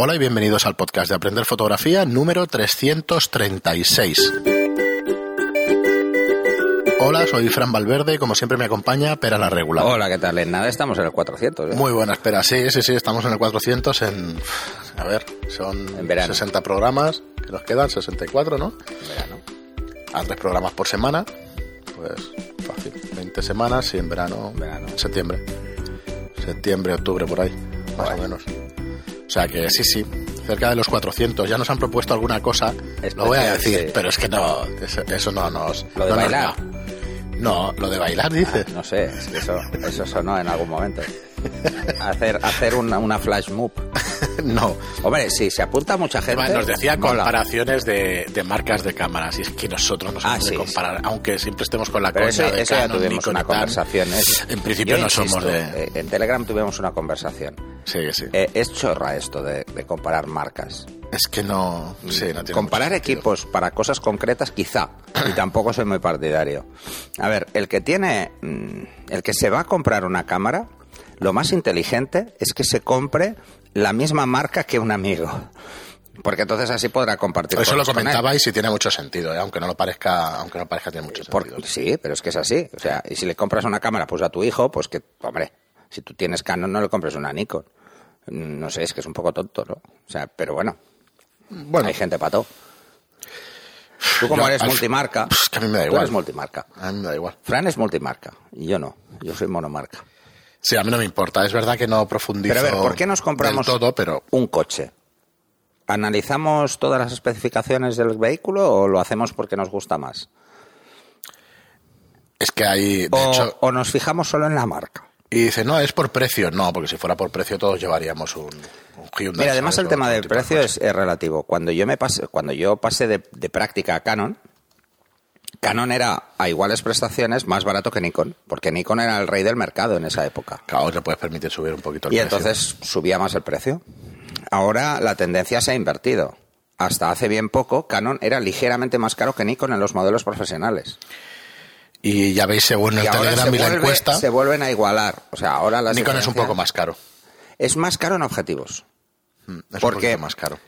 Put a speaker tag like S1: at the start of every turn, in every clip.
S1: Hola y bienvenidos al podcast de Aprender Fotografía número 336. Hola, soy Fran Valverde y como siempre me acompaña Pera la Regular.
S2: Hola, ¿qué tal? En nada estamos en el 400. ¿eh?
S1: Muy buena, espera, sí, sí, sí, estamos en el 400 en... A ver, son
S2: En verano.
S1: 60 programas que nos quedan, 64, ¿no?
S2: En verano.
S1: A tres programas por semana, pues fácil, 20 semanas y en verano,
S2: Verano.
S1: septiembre. Septiembre, octubre, por ahí, más o menos. O sea que sí, sí, cerca de los 400. Ya nos han propuesto alguna cosa, lo voy a decir,
S2: sí.
S1: pero es que no, eso, no nos...
S2: Lo de
S1: no nos
S2: bailar.
S1: va. No, lo de bailar, dices.
S2: No sé, eso, eso sonó en algún momento. Hacer, hacer una, una flash move.
S1: no.
S2: Hombre, si se apunta mucha gente.
S1: Nos decía
S2: mola.
S1: comparaciones de, de marcas de cámaras y es que nosotros no somos
S2: Ah,
S1: de
S2: sí,
S1: comparar, aunque siempre estemos con la
S2: Pero
S1: de
S2: ya tuvimos
S1: Nikon
S2: una conversación. es-
S1: En principio no
S2: insisto,
S1: somos de...
S2: eh, En Telegram tuvimos una conversación.
S1: Sí, sí.
S2: Eh, es chorra esto de, de comparar marcas.
S1: es que no... Sí, no tiene
S2: Comparar equipos para cosas concretas, quizá. Y tampoco soy muy partidario. A ver, el que tiene. mm, El que se va a comprar una cámara, lo más inteligente es que se compre la misma marca que un amigo. Porque entonces así podrá compartir.
S1: Eso lo comentabais y tiene mucho sentido, ¿eh? aunque no lo parezca, aunque no parezca tiene mucho
S2: Por-
S1: sentido.
S2: sí, pero es que es así. O sea, y si le compras una cámara pues a tu hijo, pues que, hombre, si tú tienes Canon no le compres una Nikon. Mm, No sé, es que es un poco tonto, ¿no? O sea, pero bueno,
S1: Bueno,
S2: hay gente para todo. Tú como
S1: Yo,
S2: eres
S1: al-
S2: multimarca,
S1: Pues que a mí me da
S2: tú
S1: igual.
S2: eres multimarca.
S1: a mí me da igual.
S2: Fran es multimarca y yo no, yo soy monomarca.
S1: Sí, a mí no me importa. Es verdad que no profundizo
S2: Pero a ver, ¿por qué nos compramos
S1: todo, pero
S2: un coche? ¿Analizamos todas las especificaciones del vehículo o lo hacemos porque nos gusta más?
S1: es que hay, de
S2: O,
S1: hecho,
S2: o nos fijamos solo en la marca?
S1: y dice, no, es por precio. No, porque si fuera por precio todos llevaríamos un, un Hyundai.
S2: Mira, además el tema del
S1: de
S2: precio
S1: coche.
S2: es, es relativo. Cuando yo me pasé, cuando yo pasé de, de práctica a Canon, Canon era a iguales prestaciones más barato que Nikon, porque Nikon era el rey del mercado en esa época.
S1: Claro, te puedes permitir subir un poquito el
S2: Y
S1: precio.
S2: entonces subía más el precio. Ahora la tendencia se ha invertido. Hasta hace bien poco, Canon era ligeramente más caro que Nikon en los modelos profesionales.
S1: Y ya veis, según el
S2: y
S1: Telegram y la
S2: vuelve-
S1: encuesta,
S2: se vuelven a igualar. O sea, ahora las
S1: Nikon es un poco más caro.
S2: Es más caro en objetivos.
S1: Mm, Es
S2: ¿Por
S1: un
S2: qué?
S1: poquito más caro.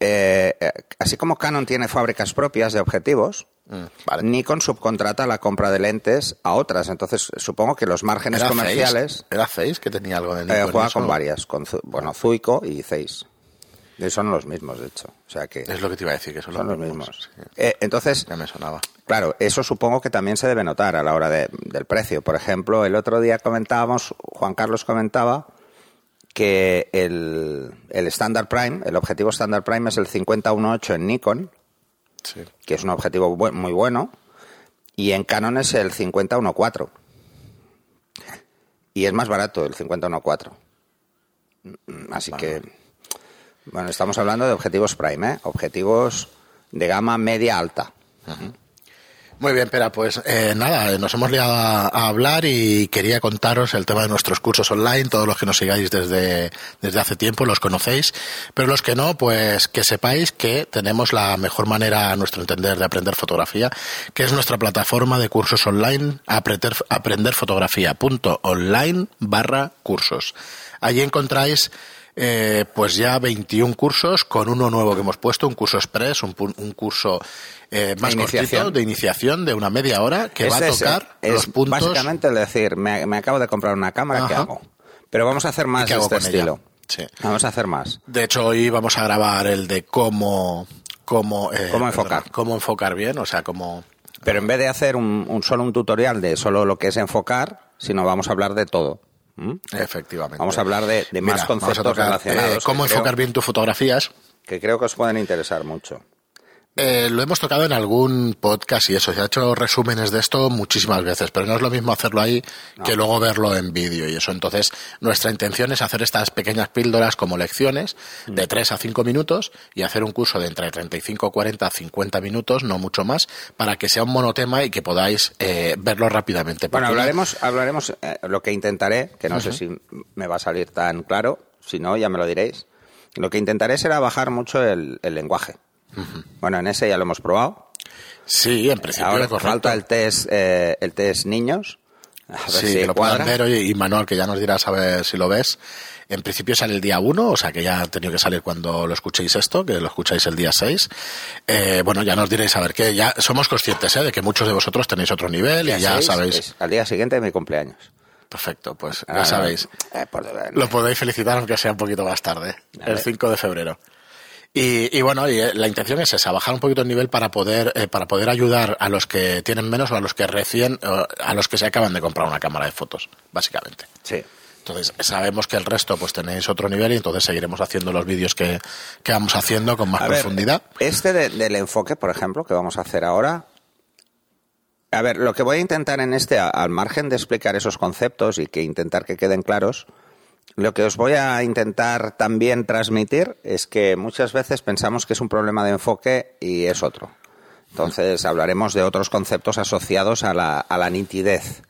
S2: Eh, eh, así como Canon tiene fábricas propias de objetivos,
S1: Mm, vale.
S2: Nikon subcontrata la compra de lentes a otras. Entonces, supongo que los márgenes
S1: ¿Era
S2: comerciales
S1: Zeiss? ¿Era Zeiss que tenía algo de
S2: eh,
S1: Nikon?
S2: juega con varias. Con, bueno, Zuico y Zeiss. Y son los mismos, de hecho. O sea que
S1: Es lo que te iba a decir, que son,
S2: son los mismos.
S1: sí.
S2: Eh, entonces,
S1: Ya me sonaba.
S2: Claro, eso supongo que también se debe notar a la hora de- del precio. Por ejemplo, el otro día comentábamos, Juan Carlos comentaba que el, el Standard Prime, el objetivo Standard Prime es el 5018 en Nikon,
S1: Sí.
S2: que es un objetivo bu- muy bueno, y en Canon es el 5014. Y es más barato el 5014. Mm, Así que, bueno, estamos hablando de objetivos Prime, ¿eh? objetivos de gama media alta.
S1: Muy bien, Pera, pues eh, nada, eh, nos hemos liado a, a hablar y quería contaros el tema de nuestros cursos online, todos los que nos sigáis desde, desde hace tiempo los conocéis, pero los que no, pues que sepáis que tenemos la mejor manera, a nuestro entender, de aprender fotografía, que es nuestra plataforma de cursos online, aprender, aprenderfotografía.online barra cursos. Allí encontráis eh, pues ya 21 cursos con uno nuevo que hemos puesto, un curso express, un, un curso eh, más
S2: De iniciación.
S1: de iniciación de una media hora que va a
S2: Ese es-
S1: tocar
S2: es
S1: los puntos.
S2: Básicamente el decir, me, me acabo de comprar una cámara, ¿qué
S1: Ajá.
S2: hago? Pero vamos a hacer más de este estilo.
S1: Sí.
S2: Vamos a hacer más.
S1: De hecho, hoy vamos a grabar el de cómo cómo, eh,
S2: Cómo enfocar.
S1: cómo enfocar bien, o sea, cómo
S2: Pero en vez de hacer un, un solo un tutorial de solo lo que es enfocar, sino vamos a hablar de todo. ¿Mm?
S1: efectivamente.
S2: Vamos a hablar de, de más
S1: Mira,
S2: conceptos
S1: tocar,
S2: relacionados.
S1: eh, cómo
S2: creo-
S1: enfocar bien tus fotografías.
S2: Que creo que os pueden interesar mucho.
S1: Eh, lo hemos tocado en algún podcast y eso, se ha hecho resúmenes de esto muchísimas veces, pero no es lo mismo hacerlo ahí que luego verlo en vídeo y eso. Entonces, nuestra intención es hacer estas pequeñas píldoras como lecciones
S2: Mm.
S1: de 3 a 5 minutos y hacer un curso de entre 35, 40, 50 minutos, no mucho más, para que sea un monotema y que podáis eh, verlo rápidamente.
S2: Bueno, hablaremos, hablaremos eh, lo que intentaré, que no sé si me va a salir tan claro, si no, ya me lo diréis. Lo que intentaré será bajar mucho el, el lenguaje. Bueno, en ese ya lo hemos probado.
S1: Sí, en principio
S2: Ahora
S1: correcto.
S2: falta el test, eh, el test niños. A ver
S1: Sí,
S2: si
S1: que lo puedan ver, oye, y Manuel, que ya nos dirás a ver si lo ves. En principio sale el día 1, o sea que ya ha tenido que salir cuando lo escuchéis esto, que lo escucháis el día 6. Eh, bueno, ya nos diréis a ver que ya somos conscientes ¿eh? de que muchos de vosotros tenéis otro nivel y ya sabéis.
S2: es al día siguiente de mi cumpleaños.
S1: Perfecto, pues
S2: Ah,
S1: ya sabéis.
S2: eh, por-
S1: Lo podéis felicitar aunque sea un poquito más tarde, el 5 de febrero. Y, y bueno, y, eh, la intención es esa, bajar un poquito el nivel para poder, eh, para poder ayudar a los que tienen menos o a los que recién, a los que se acaban de comprar una cámara de fotos, básicamente.
S2: Sí.
S1: Entonces, sabemos que el resto pues tenéis otro nivel y entonces seguiremos haciendo los vídeos que, que vamos haciendo con más
S2: A ver,
S1: profundidad.
S2: este de- del enfoque, por ejemplo, que vamos a hacer ahora. A ver, lo que voy a intentar en este, al margen de explicar esos conceptos y que intentar que queden claros, lo que os voy a intentar también transmitir es que muchas veces pensamos que es un problema de enfoque y es otro. Entonces hablaremos de otros conceptos asociados a la, a la nitidez.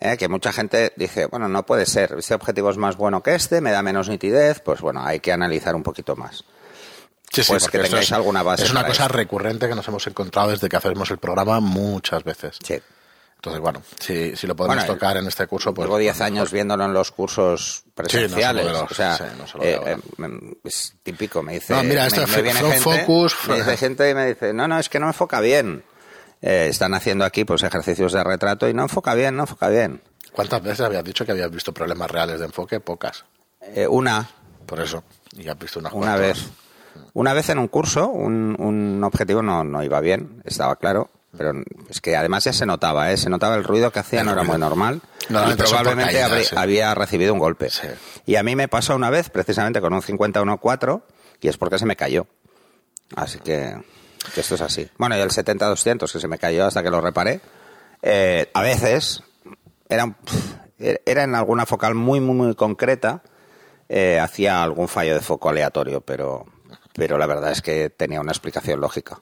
S2: ¿eh? Que mucha gente dice, bueno, no puede ser, este objetivo es más bueno que este, me da menos nitidez, pues bueno, hay que analizar un poquito más.
S1: Sí, sí,
S2: pues que tengáis
S1: es,
S2: alguna base
S1: Es una cosa recurrente que nos hemos encontrado desde que hacemos el programa muchas veces.
S2: Sí.
S1: Entonces, bueno, si, si lo podemos
S2: Bueno,
S1: tocar en este curso, pues...
S2: Llevo 10
S1: mejor.
S2: años viéndolo en los cursos presenciales. o sea,
S1: sí, no solo
S2: eh, eh, mm, es típico. Me dice,
S1: No, mira,
S2: me,
S1: esto
S2: me viene gente,
S1: focus,
S2: me dice gente y me dice, no, no, es que no enfoca bien. Eh, están haciendo aquí pues ejercicios de retrato y no enfoca bien, no enfoca bien.
S1: ¿Cuántas veces habías dicho que habías visto problemas reales de enfoque? Pocas.
S2: Una,
S1: Por eso. Y has visto unas
S2: una
S1: cuantas.
S2: vez. Una vez en un curso, un, un objetivo no, no iba bien, estaba claro. Pero es que además ya se notaba, ¿eh? se notaba el ruido que hacía, no era muy normal. y probablemente
S1: sí.
S2: había recibido un golpe.
S1: Sí.
S2: Y a mí me pasó una vez, precisamente con un 51.4, y es porque se me cayó. Así que, que esto es así. Bueno, y el 70-200, que se me cayó hasta que lo reparé, eh, a veces era, era en alguna focal muy, muy, muy concreta, eh, hacía algún fallo de foco aleatorio, pero, pero la verdad es que tenía una explicación lógica.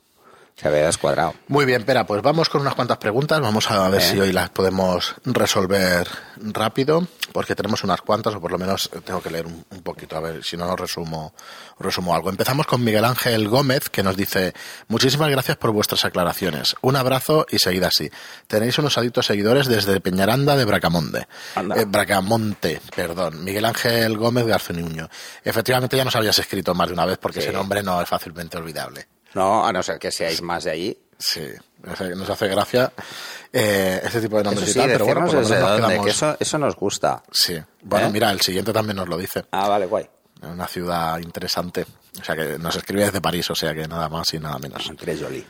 S2: Se había descuadrado.
S1: Muy bien, Pera, pues vamos con unas cuantas preguntas. Vamos a ver
S2: Eh.
S1: si hoy las podemos resolver rápido, porque tenemos unas cuantas, o por lo menos tengo que leer un, un poquito, a ver si no os resumo, resumo algo. Empezamos con Miguel Ángel Gómez, que nos dice, muchísimas gracias por vuestras aclaraciones. Un abrazo y seguid así. Tenéis unos adictos seguidores desde Peñaranda de Bracamonte. Eh, Bracamonte, perdón. Miguel Ángel Gómez Garceniuño. Efectivamente ya nos habías escrito más de una vez, porque
S2: Sí.
S1: ese nombre no es fácilmente olvidable.
S2: No, a no ser que seáis más de allí.
S1: Sí, nos hace gracia eh, este tipo de nombres y
S2: sí,
S1: tal, pero bueno, por
S2: desde dónde,
S1: quedamos-
S2: que eso, eso nos gusta.
S1: Sí, bueno,
S2: ¿Eh?
S1: mira, el siguiente también nos lo dice.
S2: Ah, vale, guay.
S1: Una ciudad interesante. O sea, que nos escribe desde París, o sea, que nada más y nada menos.
S2: Tres jolis.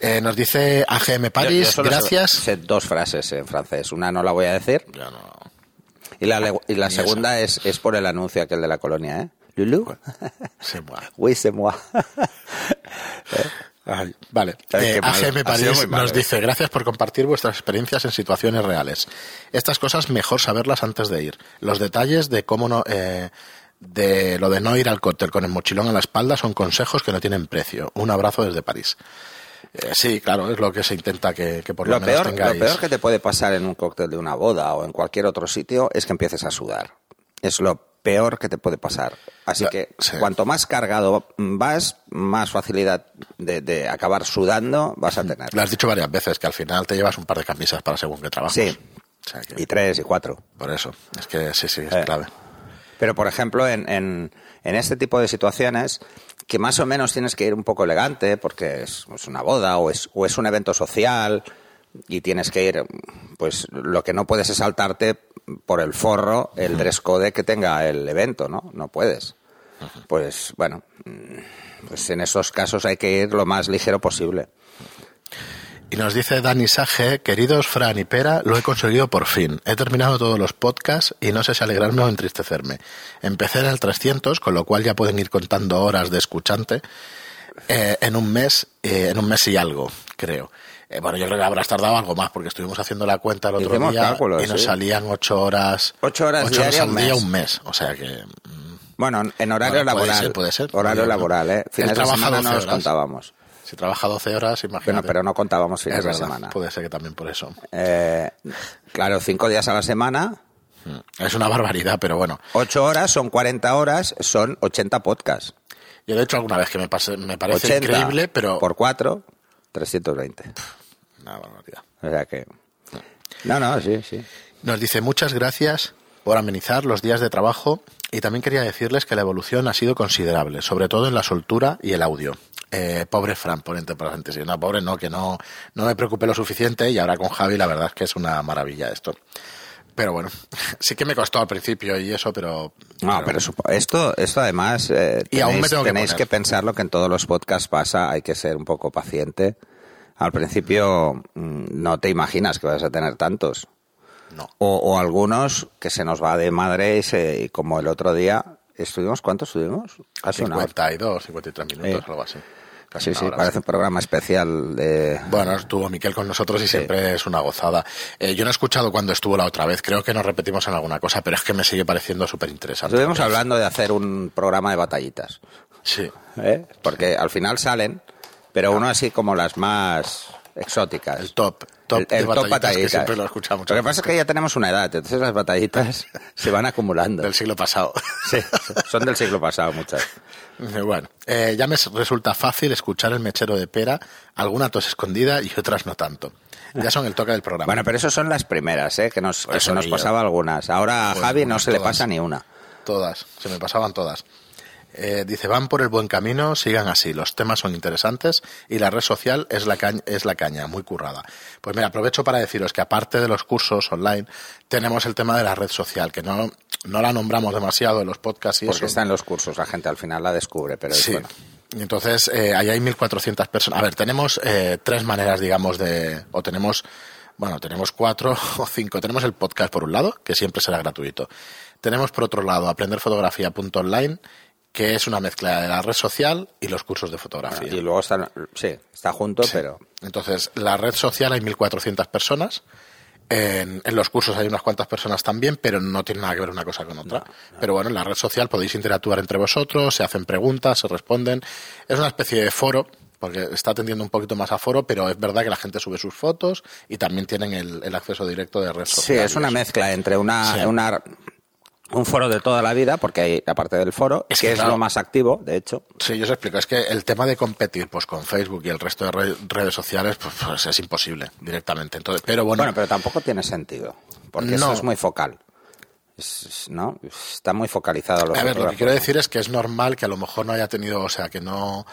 S1: Eh, nos dice AGM París,
S2: Yo- yo solo
S1: gracias.
S2: Sé dos frases en francés. Una no la voy a decir.
S1: Ya no.
S2: Y la, y la segunda es, es por el anuncio aquel de la colonia, ¿eh? Lulu.
S1: Sí, bueno.
S2: Oui, c'est moi.
S1: Ay, vale. Eh. AGM París nos
S2: eh.
S1: dice, gracias por compartir vuestras experiencias en situaciones reales. Estas cosas mejor saberlas antes de ir. Los detalles de cómo no... eh, de lo de no ir al cóctel con el mochilón a la espalda son consejos que no tienen precio. Un abrazo desde París. Eh, sí, claro, es lo que se intenta que, que por lo,
S2: Lo
S1: menos
S2: peor,
S1: tengáis.
S2: lo peor que te puede pasar en un cóctel de una boda o en cualquier otro sitio es que empieces a sudar. Es lo peor que te puede pasar. Así que
S1: sí.
S2: cuanto más cargado vas, más facilidad de, de acabar sudando vas a tener.
S1: Lo has dicho varias veces, que al final te llevas un par de camisas para según qué trabajo.
S2: Sí.
S1: O sea que-
S2: Y tres y cuatro.
S1: por eso. Es que sí, sí, es
S2: Eh.
S1: clave.
S2: Pero, por ejemplo, en, en, en este tipo de situaciones, que más o menos tienes que ir un poco elegante, porque es, es una boda o es, o es un evento social, y tienes que ir, pues lo que no puedes es saltarte por el forro el dress code que tenga el evento, ¿no? No puedes. Pues, bueno, mm, pues en esos casos hay que ir lo más ligero posible.
S1: Y nos dice Dani Sage, queridos Fran y Pera, lo he conseguido por fin. He terminado todos los podcasts y no sé si alegrarme o entristecerme. Empecé en el 300, con lo cual ya pueden ir contando horas de escuchante eh, en un mes, eh, en un mes y algo, creo. Eh, bueno, yo creo que habrás tardado algo más porque estuvimos haciendo la cuenta el otro día y nos
S2: sí.
S1: salían ocho horas,
S2: Ocho horas
S1: ocho
S2: diarias,
S1: al
S2: un
S1: día
S2: mes.
S1: un mes. O sea que mm,
S2: Bueno, en horario
S1: Bueno, puede
S2: laboral.
S1: ser, puede ser.
S2: Horario laboral, ¿eh? Fines de
S1: trabaja
S2: semana
S1: 12
S2: no
S1: horas.
S2: contábamos.
S1: si trabaja 12 horas, imagínate.
S2: Bueno, pero no contábamos fines
S1: es
S2: de
S1: verdad,
S2: semana.
S1: puede ser que también por eso.
S2: Eh, claro, cinco días a la semana,
S1: Mm. Es una barbaridad, pero bueno.
S2: ocho horas son 40 horas, son 80 podcasts.
S1: Yo de hecho alguna vez que me, pase, me parece
S2: 80
S1: increíble, pero...
S2: Por cuatro, 320.
S1: Una barbaridad.
S2: O sea que... No, no, sí, sí.
S1: Nos dice muchas gracias por amenizar los días de trabajo Y también quería decirles que la evolución ha sido considerable, sobre todo en la soltura y el audio. Eh, pobre Fran, por entre paréntesis. No, pobre no, que no, no me preocupé lo suficiente y ahora con Javi la verdad es que es una maravilla esto. Pero bueno, sí que me costó al principio y eso, pero...
S2: No, pero, esto, esto además eh,
S1: Y aún me
S2: tenéis,
S1: tengo que
S2: tenéis pensar lo que en todos los podcasts pasa, hay que ser un poco paciente. Al principio mm, no te imaginas que vas a tener tantos.
S1: no.
S2: O, o algunos que se nos va de madre y, se- y como el otro día, ¿estuvimos cuántos estuvimos? Hora.
S1: 52, 53 minutos,
S2: Eh.
S1: algo así. Casi
S2: Sí, sí, parece un programa especial de...
S1: Bueno, estuvo Miquel con nosotros y siempre es una gozada. Eh, yo no he escuchado cuando estuvo la otra vez, creo que nos repetimos en alguna cosa, pero es que me sigue pareciendo súper interesante.
S2: Estuvimos hablando de hacer un programa de batallitas.
S1: Sí.
S2: ¿eh? Porque al final salen, pero uno así como las más exóticas.
S1: El top, top
S2: El-
S1: de
S2: el top
S1: batallitas, que
S2: batallitas.
S1: siempre lo escuchamos.
S2: Lo que pasa es que ya tenemos una edad, entonces las batallitas se van acumulando.
S1: Del siglo pasado.
S2: Sí, son del siglo pasado muchas.
S1: Bueno, eh, ya me resulta fácil escuchar el mechero de pera, alguna tos escondida y otras no tanto. Ya son el toque del programa.
S2: Bueno, pero eso son las primeras, ¿eh? que, nos, que
S1: Eso
S2: se nos pasaba algunas. Ahora a
S1: Pues
S2: Javi no se le pasa ni una.
S1: Todas, se me pasaban todas. Eh, dice, van por el buen camino, sigan así, los temas son interesantes y la red social es la, caña, es la caña, muy currada. Pues mira, aprovecho para deciros que aparte de los cursos online, tenemos el tema de la red social, que no, no la nombramos demasiado en los podcasts y
S2: Porque
S1: eso.
S2: está en los cursos, la gente al final la descubre, pero es
S1: Sí.
S2: bueno.
S1: Y Entonces, eh, ahí hay 1.400 personas. A ver, tenemos eh, tres maneras, digamos, de... O tenemos, bueno, tenemos cuatro o cinco. Tenemos el podcast por un lado, que siempre será gratuito. Tenemos por otro lado aprenderfotografía.online, que es una mezcla de la red social y los cursos de fotografía.
S2: Y luego están, sí, está junto,
S1: Sí.
S2: pero
S1: Entonces, la red social hay 1.400 personas. En, en los cursos hay unas cuantas personas también, pero no tiene nada que ver una cosa con otra. Pero bueno, en la red social podéis interactuar entre vosotros, se hacen preguntas, se responden. Es una especie de foro, porque está atendiendo un poquito más a foro, pero es verdad que la gente sube sus fotos y también tienen el, el acceso directo de red
S2: sí,
S1: social.
S2: es
S1: y
S2: una mezcla entre una,
S1: Sí.
S2: una un foro de toda la vida, porque hay aparte del foro,
S1: Es
S2: que
S1: que,
S2: es lo más activo, de hecho.
S1: Sí, yo os explico. Es que el tema de competir pues con Facebook y el resto de re- redes sociales pues, pues, es imposible directamente. Entonces, pero bueno,
S2: Bueno, pero tampoco tiene sentido, porque
S1: No.
S2: eso es muy focal. Es- ¿No? Está muy focalizado los
S1: A ver, lo que quiero decir es que es normal que a lo mejor no haya tenido, o sea, que no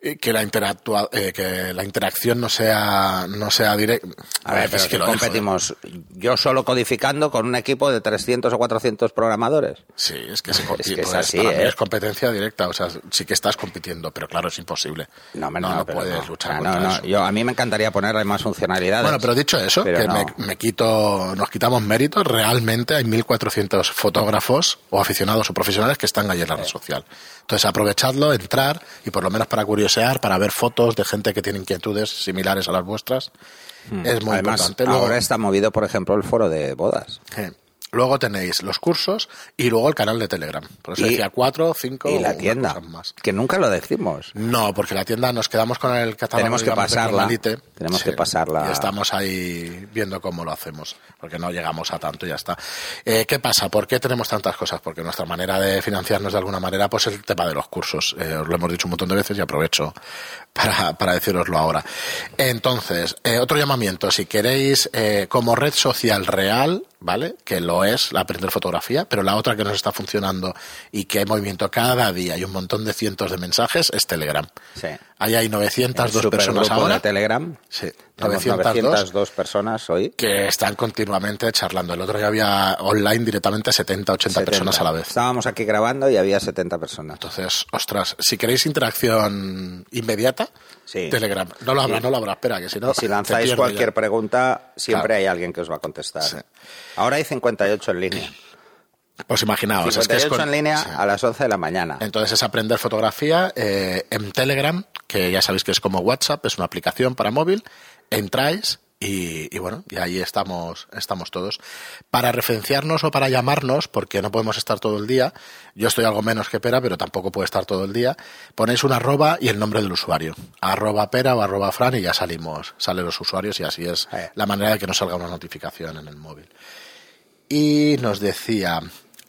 S1: que la eh, que la interacción no sea no sea directa.
S2: A ver, pero
S1: es
S2: que
S1: dejo,
S2: competimos yo solo codificando con un equipo de 300 o 400 programadores.
S1: ¿eh? Sí, es que, se,
S2: Es que es
S1: pues,
S2: así, ¿eh?
S1: es competencia directa, o sea, sí que estás compitiendo, pero claro, es imposible.
S2: No,
S1: no,
S2: no,
S1: no puedes luchar
S2: Ah,
S1: contra
S2: no, no.
S1: eso.
S2: Yo, a mí me encantaría ponerle más funcionalidades.
S1: Bueno, pero dicho eso,
S2: Pero
S1: que me, me quito, nos quitamos méritos, realmente hay 1.400 fotógrafos o aficionados o profesionales que están ahí en la red social. Entonces, aprovechadlo, entrar y por lo menos para curiosear, para ver fotos de gente que tiene inquietudes similares a las vuestras, es muy
S2: Hmm. Además,
S1: importante. Luego,
S2: ahora está movido, por ejemplo, el foro de bodas.
S1: eh, luego tenéis los cursos y luego el canal de Telegram. Por eso
S2: Y-
S1: decía cuatro, cinco
S2: Y la tienda,
S1: más.
S2: que nunca lo decimos.
S1: No, porque la tienda nos quedamos con el catálogo.
S2: Tenemos que pasarla. Tenemos que pasarla.
S1: Y estamos ahí viendo cómo lo hacemos, porque no llegamos a tanto y ya está. Eh, ¿Qué pasa? ¿Por qué tenemos tantas cosas? Porque nuestra manera de financiarnos de alguna manera pues es el tema de los cursos. Eh, os lo hemos dicho un montón de veces y aprovecho para, para deciroslo ahora. Entonces, eh, otro llamamiento, si queréis eh, como red social real, ¿vale? Que lo es, la aprender fotografía, pero la otra que nos está funcionando y que hay movimiento cada día y un montón de cientos de mensajes es Telegram.
S2: Sí.
S1: Ahí hay 902
S2: El
S1: personas ahora
S2: de Telegram.
S1: Sí,
S2: Tenemos
S1: 902
S2: 902 personas hoy.
S1: que están continuamente charlando. El otro día había online directamente 70, 80 personas
S2: 70.
S1: a la vez.
S2: Estábamos aquí grabando y había 70 personas.
S1: Entonces, ostras, si queréis interacción inmediata,
S2: Sí.
S1: Telegram. No lo habrá, no lo habrá, espera, que si no.
S2: Si lanzáis cualquier
S1: ya.
S2: pregunta, siempre
S1: Claro.
S2: hay alguien que os va a contestar.
S1: Sí.
S2: Ahora hay 58 en línea.
S1: Pues imaginaos, es que
S2: 58
S1: es con-
S2: en línea
S1: sí.
S2: a las 11 de la mañana.
S1: Entonces es aprender fotografía eh, en Telegram, que ya sabéis que es como WhatsApp, es una aplicación para móvil. Entráis y, y bueno, y ahí estamos, estamos todos. Para referenciarnos o para llamarnos, porque no podemos estar todo el día, yo estoy algo menos que Pera, pero tampoco puedo estar todo el día, ponéis un arroba y el nombre del usuario. Arroba Pera o arroba Fran y ya salimos, salen los usuarios y así es la manera de que nos salga una notificación en el móvil. Y nos decía,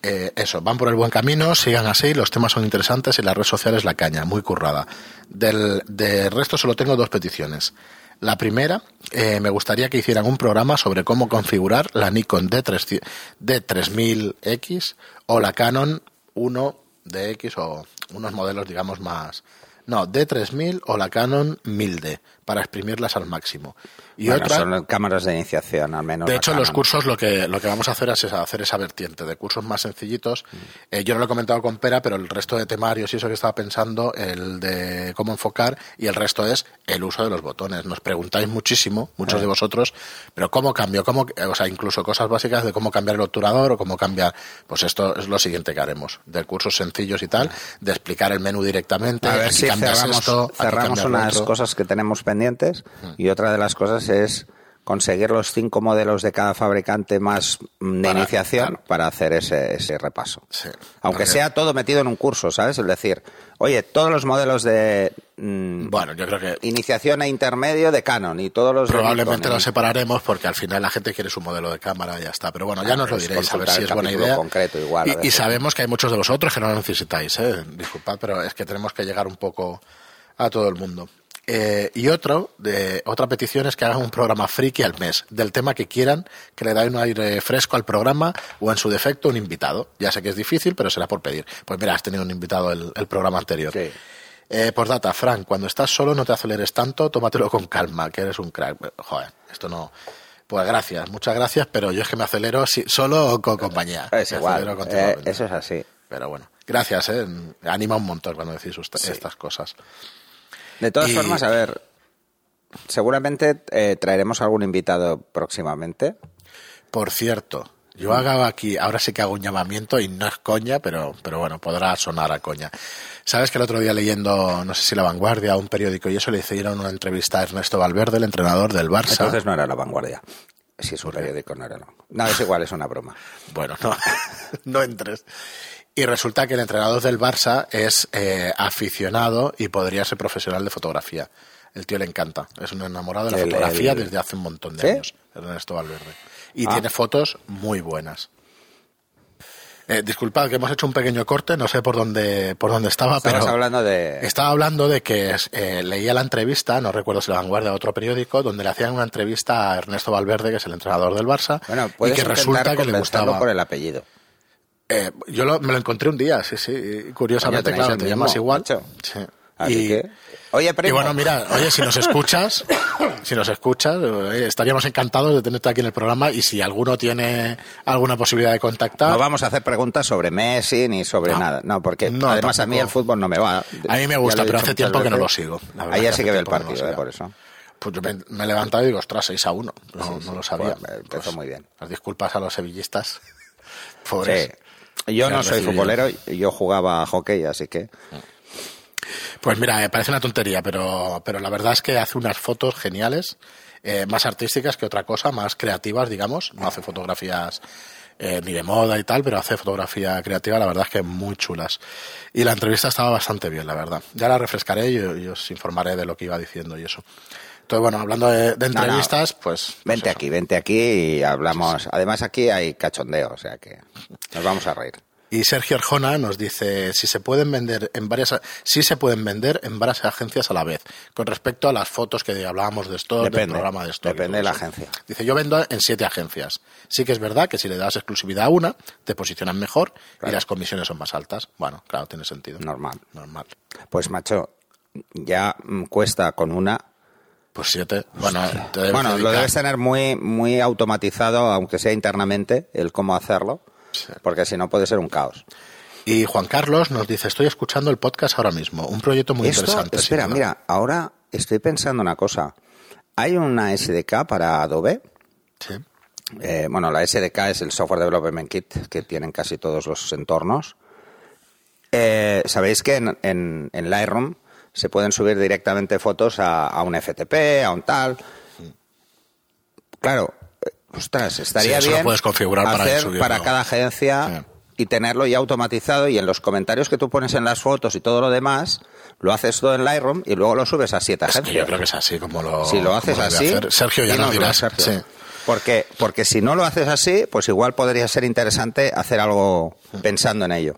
S1: eh, eso, van por el buen camino, sigan así, los temas son interesantes y la red social es la caña, muy currada. Del, de resto solo tengo dos peticiones. La primera, eh, me gustaría que hicieran un programa sobre cómo configurar la Nikon D3, D3000X o la Canon 1 DX o unos modelos, digamos, más... No, D3000 o la Canon 1000D para exprimirlas al máximo. Y
S2: Bueno,
S1: otra,
S2: son cámaras de iniciación, al menos.
S1: de hecho, los
S2: Canon.
S1: cursos lo que, lo que vamos a hacer es hacer esa vertiente de cursos más sencillitos.
S2: Mm.
S1: Eh, yo no lo he comentado con Pera, pero el resto de temarios y eso que estaba pensando, el de cómo enfocar y el resto es el uso de los botones. Nos preguntáis muchísimo, muchos de vosotros, pero cómo cambio, cómo, o sea, incluso cosas básicas de cómo cambiar el obturador o cómo cambiar, pues esto es lo siguiente que haremos, de cursos sencillos y tal, de explicar el menú directamente,
S2: A ver si cerramos,
S1: esto,
S2: cerramos unas
S1: otro.
S2: cosas que tenemos pendientes y otra de las cosas es conseguir los cinco modelos de cada fabricante más mm, de
S1: Para-
S2: iniciación
S1: claro.
S2: para hacer ese, ese repaso.
S1: Sí,
S2: Aunque sea todo metido en un curso, ¿sabes? Es decir, oye, todos los modelos de mm,
S1: Bueno, yo creo que
S2: iniciación e intermedio de Canon y todos los
S1: Probablemente
S2: Nikon,
S1: lo
S2: y-
S1: separaremos porque al final la gente quiere su modelo de cámara y ya está. Pero bueno, ya nos lo diréis, a ver si es buena idea.
S2: concreto igual,
S1: y, y sabemos que hay muchos de vosotros que no lo necesitáis, ¿eh? disculpad, pero es que tenemos que llegar un poco a todo el mundo. Eh, y otro, de, otra petición es que hagan un programa friki al mes, del tema que quieran, que le da un aire fresco al programa o en su defecto un invitado. Ya sé que es difícil, pero será por pedir. Pues mira, has tenido un invitado el, el programa anterior.
S2: Sí.
S1: Eh, postdata, Frank, cuando estás solo no te aceleres tanto, tómatelo con calma, que eres un crack. Joder, esto no. Pues gracias, muchas gracias, pero yo es que me acelero si- solo o con compañía.
S2: Es igual, eh, eso es así.
S1: Pero bueno, gracias, ¿eh? Anima un montón cuando decís
S2: Sí.
S1: estas cosas.
S2: De todas
S1: Y-
S2: formas, a ver, seguramente eh, traeremos algún invitado próximamente.
S1: Por cierto, yo hago aquí, ahora sí que hago un llamamiento y no es coña, pero, pero bueno, podrá sonar a coña. Sabes que el otro día leyendo, no sé si La Vanguardia o un periódico y eso le hicieron una entrevista a Ernesto Valverde, el entrenador del Barça.
S2: Entonces no era la vanguardia. Si es un periódico, no era la No, es igual, es una broma.
S1: Bueno, no, no entres. Y resulta que el entrenador del Barça es eh, aficionado y podría ser profesional de fotografía. El tío le encanta. Es un enamorado de la
S2: El-
S1: fotografía
S2: el-
S1: desde hace un montón de
S2: ¿Sí?
S1: años. Ernesto Valverde. Y
S2: Ah.
S1: tiene fotos muy buenas. Eh, disculpad que hemos hecho un pequeño corte, no sé por dónde, por dónde estaba, pero
S2: hablando de...
S1: estaba hablando de que eh, leía la entrevista, no recuerdo si la vanguardia o otro periódico, donde le hacían una entrevista a Ernesto Valverde, que es el entrenador del Barça,
S2: Bueno,
S1: y que resulta que le gustaba.
S2: por el apellido.
S1: Eh, yo lo- me lo encontré un día, sí, sí. y Curiosamente, claro, te llamas igual. Sí.
S2: Así
S1: Y,
S2: que... Oye,
S1: y
S2: primo.
S1: bueno, mira, oye, si nos escuchas, si nos escuchas, eh, estaríamos encantados de tenerte aquí en el programa y si alguno tiene alguna posibilidad de contactar,
S2: No vamos a hacer preguntas sobre Messi ni sobre
S1: No.
S2: nada. No, porque
S1: No,
S2: además a mí el fútbol no me va.
S1: A mí me gusta, pero hace tiempo que no lo
S2: veces.
S1: sigo. Hace
S2: sí que ve el
S1: no
S2: partido, eh, por eso.
S1: pues yo me, me he levantado y digo, ostras, 6 a 1. No,
S2: Sí,
S1: lo sabía.
S2: pues, empezó muy bien.
S1: Las disculpas a los sevillistas. Pobres.
S2: Sí. Yo no soy futbolero, yo jugaba a hockey, así que...
S1: Pues mira, me parece una tontería, pero, pero la verdad es que hace unas fotos geniales, eh, más artísticas que otra cosa, más creativas, digamos. No hace fotografías eh, ni de moda y tal, pero hace fotografía creativa, la verdad es que muy chulas. Y la entrevista estaba bastante bien, la verdad. Ya la refrescaré y, y os informaré de lo que iba diciendo y eso. Entonces, bueno, hablando de, de
S2: No, no.
S1: entrevistas, pues... pues
S2: Vente aquí, vente aquí y hablamos. Además aquí hay cachondeo, o sea que nos vamos a reír.
S1: Y Sergio Arjona nos dice si se pueden vender en varias si se pueden vender en varias agencias a la vez con respecto a las fotos que hablábamos de Store, del programa de y
S2: depende de la agencia.
S1: Dice yo vendo en siete agencias. Sí que es verdad que si le das exclusividad a una te posicionan mejor y las comisiones son más altas. Bueno, claro, tiene sentido.
S2: Normal.
S1: Normal.
S2: Pues macho, ya mm, cuesta con una.
S1: Pues siete. Bueno,
S2: Bueno, lo debes tener muy, muy automatizado, aunque sea internamente, el cómo hacerlo,
S1: Sí.
S2: porque si no puede ser un caos.
S1: Y Juan Carlos nos dice estoy escuchando el podcast ahora mismo, un proyecto muy
S2: Esto,
S1: interesante.
S2: espera,
S1: duda".
S2: mira, ahora estoy pensando una cosa. Hay una SDK para Adobe.
S1: Sí.
S2: Eh, bueno, la SDK es el Software Development Kit que tienen casi todos los entornos. Eh, Sabéis que en, en, en Lightroom se pueden subir directamente fotos a, a un FTP, a un tal. Claro, eh, ostras, estaría
S1: Sí, eso lo
S2: bien
S1: puedes configurar para
S2: hacer
S1: subirlo.
S2: para cada agencia y tenerlo ya automatizado y en los comentarios que tú pones en las fotos y todo lo demás, lo haces todo en Lightroom y luego lo subes a siete
S1: Es que
S2: agencias.
S1: yo creo que es así como lo.
S2: Si lo haces así,
S1: hacer. Sergio, ya nos dirás.
S2: Sergio.
S1: Sí.
S2: Porque, porque si no lo haces así, pues igual podría ser interesante hacer algo pensando en ello.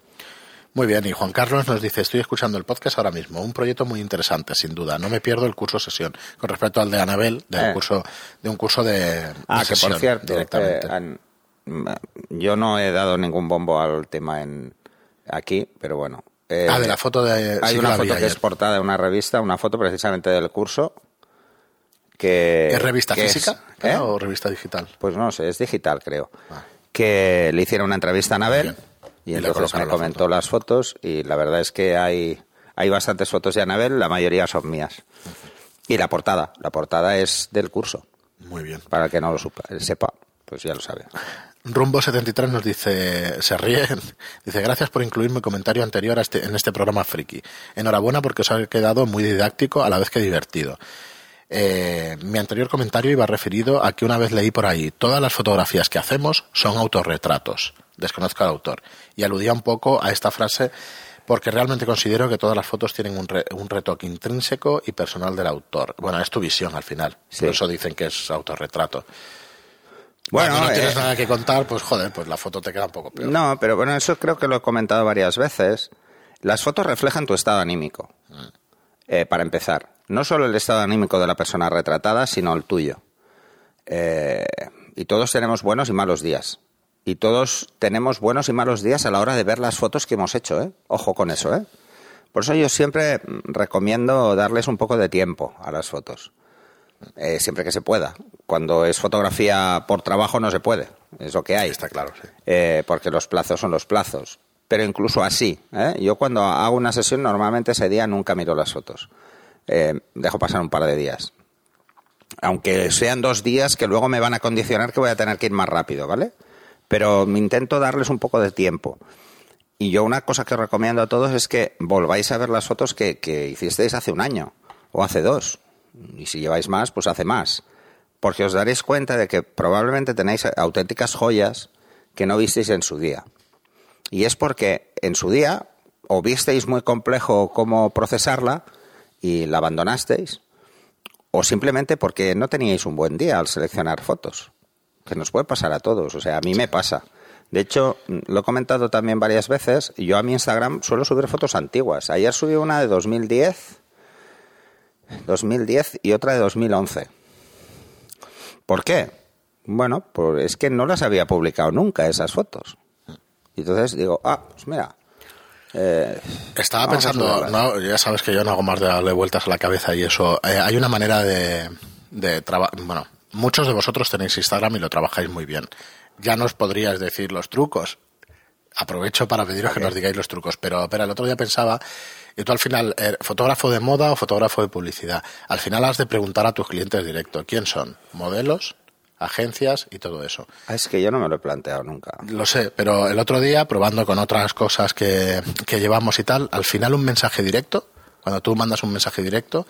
S1: Muy bien, y Juan Carlos nos dice, estoy escuchando el podcast ahora mismo, un proyecto muy interesante, sin duda. No me pierdo el curso sesión. Con respecto al de Anabel, del
S2: Eh.
S1: curso, de un curso de,
S2: Ah,
S1: de
S2: que
S1: sesión
S2: por cierto,
S1: directamente.
S2: eh, han- mm, yo no he dado ningún bombo al tema en aquí, pero bueno. Eh,
S1: ah, de la foto de...
S2: Hay
S1: sí
S2: una foto que
S1: ayer.
S2: es portada de una revista, una foto precisamente del curso. Que,
S1: ¿Es revista
S2: que
S1: física
S2: ¿eh?
S1: o revista digital?
S2: Pues no sé, es digital, creo.
S1: Ah.
S2: Que le hicieron una entrevista a Anabel. Y,
S1: Y
S2: entonces me comentó las fotos y la verdad es que hay, hay bastantes fotos de Anabel, la mayoría son mías. Y la portada, la portada es del curso.
S1: Muy bien.
S2: Para el que no lo supa- sepa, pues ya lo sabe.
S1: Rumbo73 nos dice, se ríe, dice, gracias por incluir mi comentario anterior a este, en este programa friki. Enhorabuena porque os ha quedado muy didáctico a la vez que divertido. Eh, mi anterior comentario iba referido a que una vez leí por ahí, todas las fotografías que hacemos son autorretratos. Desconozco al autor. Y aludía un poco a esta frase porque realmente considero que todas las fotos tienen un, re- un retoque intrínseco y personal del autor. Bueno, es tu visión al final.
S2: Sí.
S1: Por eso dicen que es autorretrato.
S2: Bueno,
S1: Cuando no tienes
S2: eh,
S1: nada que contar, pues joder, pues la foto te queda un poco peor.
S2: No, pero bueno, eso creo que lo he comentado varias veces. Las fotos reflejan tu estado anímico. Eh, para empezar, no solo el estado anímico de la persona retratada, sino el tuyo. Eh, y todos tenemos buenos y malos días. Y todos tenemos buenos y malos días a la hora de ver las fotos que hemos hecho, ¿eh? Ojo con eso, ¿eh? Por eso yo siempre recomiendo darles un poco de tiempo a las fotos. Eh, siempre que se pueda. Cuando es fotografía por trabajo no se puede. Es lo que hay.
S1: Está claro, sí.
S2: Eh, porque los plazos son los plazos. Pero incluso así, ¿eh? yo cuando hago una sesión normalmente ese día nunca miro las fotos. Dejo pasar un par de días. Aunque sean dos días que luego me van a condicionar que voy a tener que ir más rápido, ¿vale? Pero intento darles un poco de tiempo. Y yo una cosa que recomiendo a todos es que volváis a ver las fotos que, que hicisteis hace un año o hace dos. Y si lleváis más, pues hace más. Porque os daréis cuenta de que probablemente tenéis auténticas joyas que no visteis en su día. Y es porque en su día o visteis muy complejo cómo procesarla y la abandonasteis, o simplemente porque no teníais un buen día al seleccionar fotos, que nos puede pasar a todos, o sea, a mí me pasa. De hecho, lo he comentado también varias veces, yo a mi Instagram suelo subir fotos antiguas. Ayer subí una de 2010, 2010 y otra de 2011. ¿Por qué? Bueno, pues es que no las había publicado nunca esas fotos. Y entonces digo, ah, pues mira. eh,
S1: Estaba pensando, no, ya sabes que yo no hago más de darle vueltas a la cabeza y eso. Eh, hay una manera de, de trabajar. Bueno, muchos de vosotros tenéis Instagram y lo trabajáis muy bien. Ya nos podríais decir los trucos. Aprovecho para pediros que nos digáis los trucos. Pero, pero el otro día pensaba, y tú al final, eh, fotógrafo de moda o fotógrafo de publicidad, al final has de preguntar a tus clientes directo, ¿quién son? ¿Modelos? ¿Agencias? Y todo eso.
S2: Ah, es que yo no me lo he planteado nunca.
S1: Lo sé, pero el otro día, probando con otras cosas que, que llevamos y tal, al final un mensaje directo, cuando tú mandas un mensaje directo,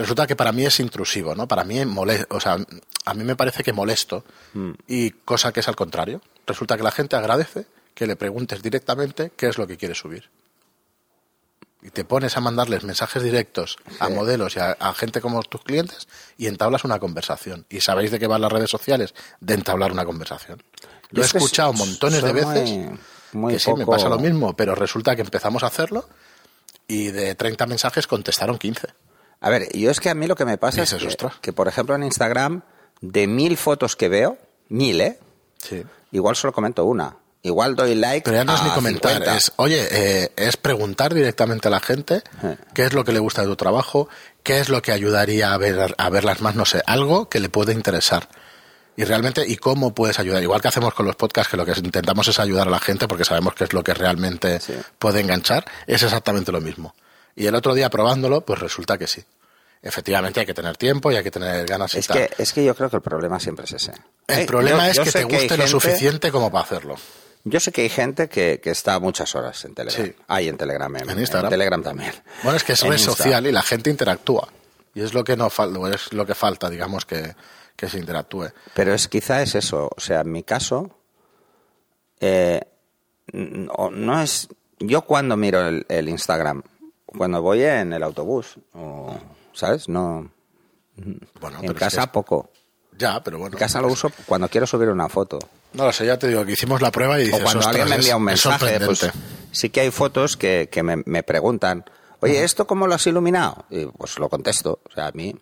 S1: resulta que para mí es intrusivo, ¿no? Para mí es mole- o sea, a mí me parece que molesto y cosa que es al contrario. Resulta que la gente agradece que le preguntes directamente qué es lo que quiere subir. Y te pones a mandarles mensajes directos a modelos y a, a gente como tus clientes y entablas una conversación. ¿Y sabéis de qué van las redes sociales? De entablar una conversación. Yo he escuchado montones de
S2: muy-
S1: veces
S2: muy
S1: que sí, me pasa lo mismo, pero resulta que empezamos a hacerlo y de 30 mensajes contestaron 15.
S2: A ver, yo es que a mí lo que me pasa es que, por ejemplo, en Instagram, de mil fotos que veo, mil, ¿eh?
S1: Sí.
S2: Igual solo comento una. Igual doy like.
S1: Pero ya no es ni comentar,
S2: 50.
S1: es, oye, eh, es preguntar directamente a la gente qué es lo que le gusta de tu trabajo, qué es lo que ayudaría a, ver, a verlas más, no sé, algo que le puede interesar. Y realmente, ¿y cómo puedes ayudar? Igual que hacemos con los podcasts, que lo que intentamos es ayudar a la gente porque sabemos que es lo que realmente
S2: Sí.
S1: puede enganchar, es exactamente lo mismo. Y el otro día probándolo, pues resulta que sí. Efectivamente hay que tener tiempo y hay que tener ganas y
S2: Es
S1: tal.
S2: que, es que yo creo que el problema siempre es ese.
S1: el
S2: Eh,
S1: problema
S2: yo-
S1: es
S2: yo
S1: que te guste lo
S2: gente-
S1: suficiente como para hacerlo.
S2: Yo sé que hay gente que, que está muchas horas en Telegram.
S1: Sí.
S2: Hay en Telegram. En,
S1: En Instagram.
S2: Telegram también.
S1: Bueno, es que es red social y la gente interactúa. Y es lo que no falta, es lo que falta, digamos, que, que se interactúe.
S2: Pero es quizá es eso. O sea, en mi caso, eh, no, no es. Yo cuando miro el, el Instagram, cuando voy en el autobús, o, ¿sabes? No.
S1: Bueno,
S2: en
S1: es
S2: casa
S1: que
S2: poco.
S1: ya, pero bueno.
S2: En casa lo uso cuando quiero subir una foto.
S1: No lo sé, ya te digo que hicimos la prueba y dices,
S2: o cuando alguien me
S1: "Ostras,
S2: envía un mensaje, pues
S1: sorprendente".
S2: sí que hay fotos que, que me, me preguntan, oye, ¿esto cómo lo has iluminado? Y pues lo contesto. O sea, a mí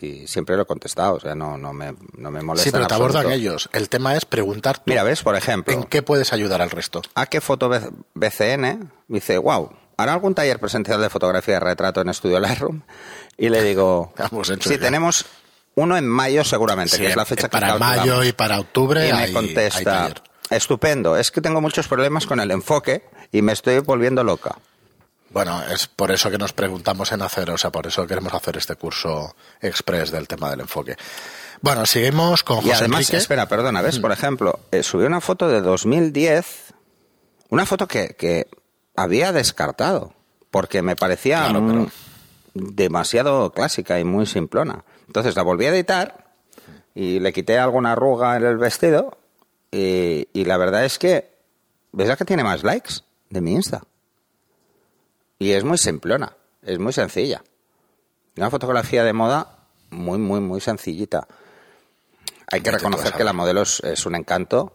S2: Sí, siempre lo he contestado, o sea, no, no, me, no me molesta.
S1: Sí, pero te abordan ellos. El tema es preguntar tú
S2: Mira, ¿ves? Por ejemplo,
S1: en qué puedes ayudar al resto.
S2: ¿a qué foto BCN? Me dice, wow, ¿hará algún taller presencial de fotografía de retrato en Estudio Lightroom? Y le digo,
S1: hecho
S2: sí, tenemos uno en mayo seguramente,
S1: Sí,
S2: que es la fecha que
S1: para
S2: calculamos".
S1: mayo y para octubre
S2: Y me
S1: hay-
S2: contesta, estupendo, es que tengo muchos problemas con el enfoque y me estoy volviendo loca.
S1: Bueno, es por eso que nos preguntamos en hacer, o sea, por eso queremos hacer este curso express del tema del enfoque. Bueno, seguimos con José
S2: Y además,
S1: Enrique.
S2: espera, perdona, ¿ves? Por ejemplo, eh, subí una foto de 2010, una foto que, que había descartado, porque me parecía
S1: Claro,
S2: mm,
S1: pero-
S2: demasiado clásica y muy simplona. Entonces la volví a editar y le quité alguna arruga en el vestido y, y la verdad es que, ¿ves la que tiene más likes de mi Insta? Y es muy simplona, es muy sencilla. Una fotografía de moda muy, muy, muy sencillita. Hay que reconocer que la modelo es, es un encanto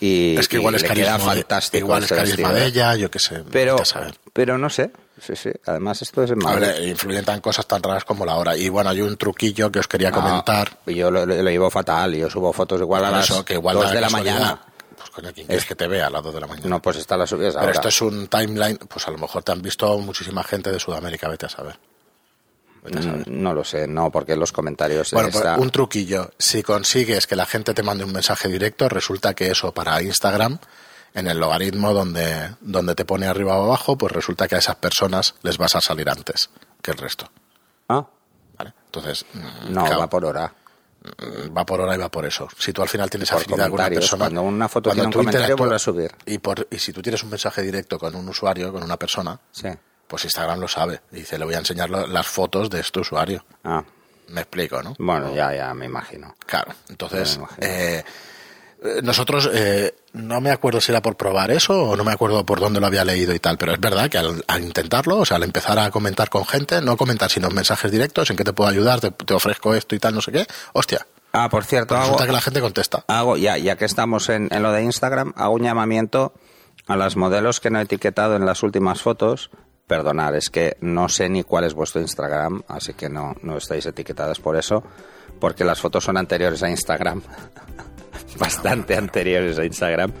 S2: y,
S1: es que igual
S2: y
S1: es
S2: le queda
S1: carisma,
S2: fantástico.
S1: igual es carisma de ella, yo qué sé.
S2: Pero,
S1: saber.
S2: pero no sé. Sí, sí. Además, esto es en
S1: A ver, eh, influyen tan cosas tan raras como la hora. Y bueno, hay un truquillo que os quería
S2: No,
S1: comentar.
S2: yo lo, lo- llevo fatal. Yo subo fotos igual a las
S1: eso, que igual
S2: 2
S1: da
S2: de la mañana.
S1: Pues coño, ¿quién quieres que te vea a las 2 de la mañana?
S2: No, pues está la subida
S1: Pero
S2: ahora.
S1: esto es un timeline, pues a lo mejor te han visto muchísima gente de Sudamérica, vete a saber. Vete a saber.
S2: Mm, No lo sé, no, porque los comentarios
S1: Bueno, pues
S2: está...
S1: un truquillo. Si consigues que la gente te mande un mensaje directo, resulta que eso para Instagram, en el logaritmo donde, donde te pone arriba o abajo, pues resulta que a esas personas les vas a salir antes que el resto.
S2: Ah,
S1: ¿vale? Entonces, mm,
S2: no,
S1: claro,
S2: va por hora.
S1: mm, va por hora y va por eso. Si tú al final tienes
S2: Por
S1: afinidad con una persona.
S2: Cuando una foto
S1: cuando
S2: tiene un
S1: tú
S2: comentario, vuelve a subir.
S1: Y, por, y si tú tienes un mensaje directo con un usuario, con una persona,
S2: Sí.
S1: Pues Instagram lo sabe. Dice, le voy a enseñar las fotos de este usuario.
S2: Ah,
S1: Me explico, ¿no?
S2: bueno, ya, ya, me imagino.
S1: Claro, entonces
S2: imagino.
S1: eh, eh, nosotros eh, no me acuerdo si era por probar eso o no me acuerdo por dónde lo había leído y tal, pero es verdad que al, al intentarlo, o sea, al empezar a comentar con gente, no comentar sino mensajes directos, en qué te puedo ayudar, te, te ofrezco esto y tal, no sé qué, hostia,
S2: Ah, por cierto, hago,
S1: resulta que la gente contesta.
S2: hago ya, ya que estamos en, en lo de Instagram, hago un llamamiento a las modelos que no he etiquetado en las últimas fotos. Perdonad, es que no sé ni cuál es vuestro Instagram, así que no, no estáis etiquetadas por eso, porque las fotos son anteriores a Instagram. Bastante anteriores a Instagram.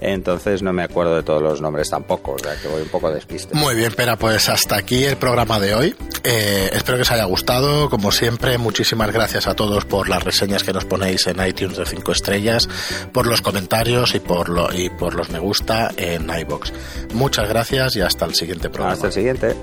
S2: Entonces no me acuerdo de todos los nombres tampoco, o sea que voy un poco despiste.
S1: Muy bien, pero pues hasta aquí el programa de hoy. Eh, espero que os haya gustado. Como siempre, muchísimas gracias a todos por las reseñas que nos ponéis en iTunes de 5 estrellas, por los comentarios y por, lo, y por los me gusta en iBox. Muchas gracias y hasta el siguiente programa.
S2: Hasta el siguiente.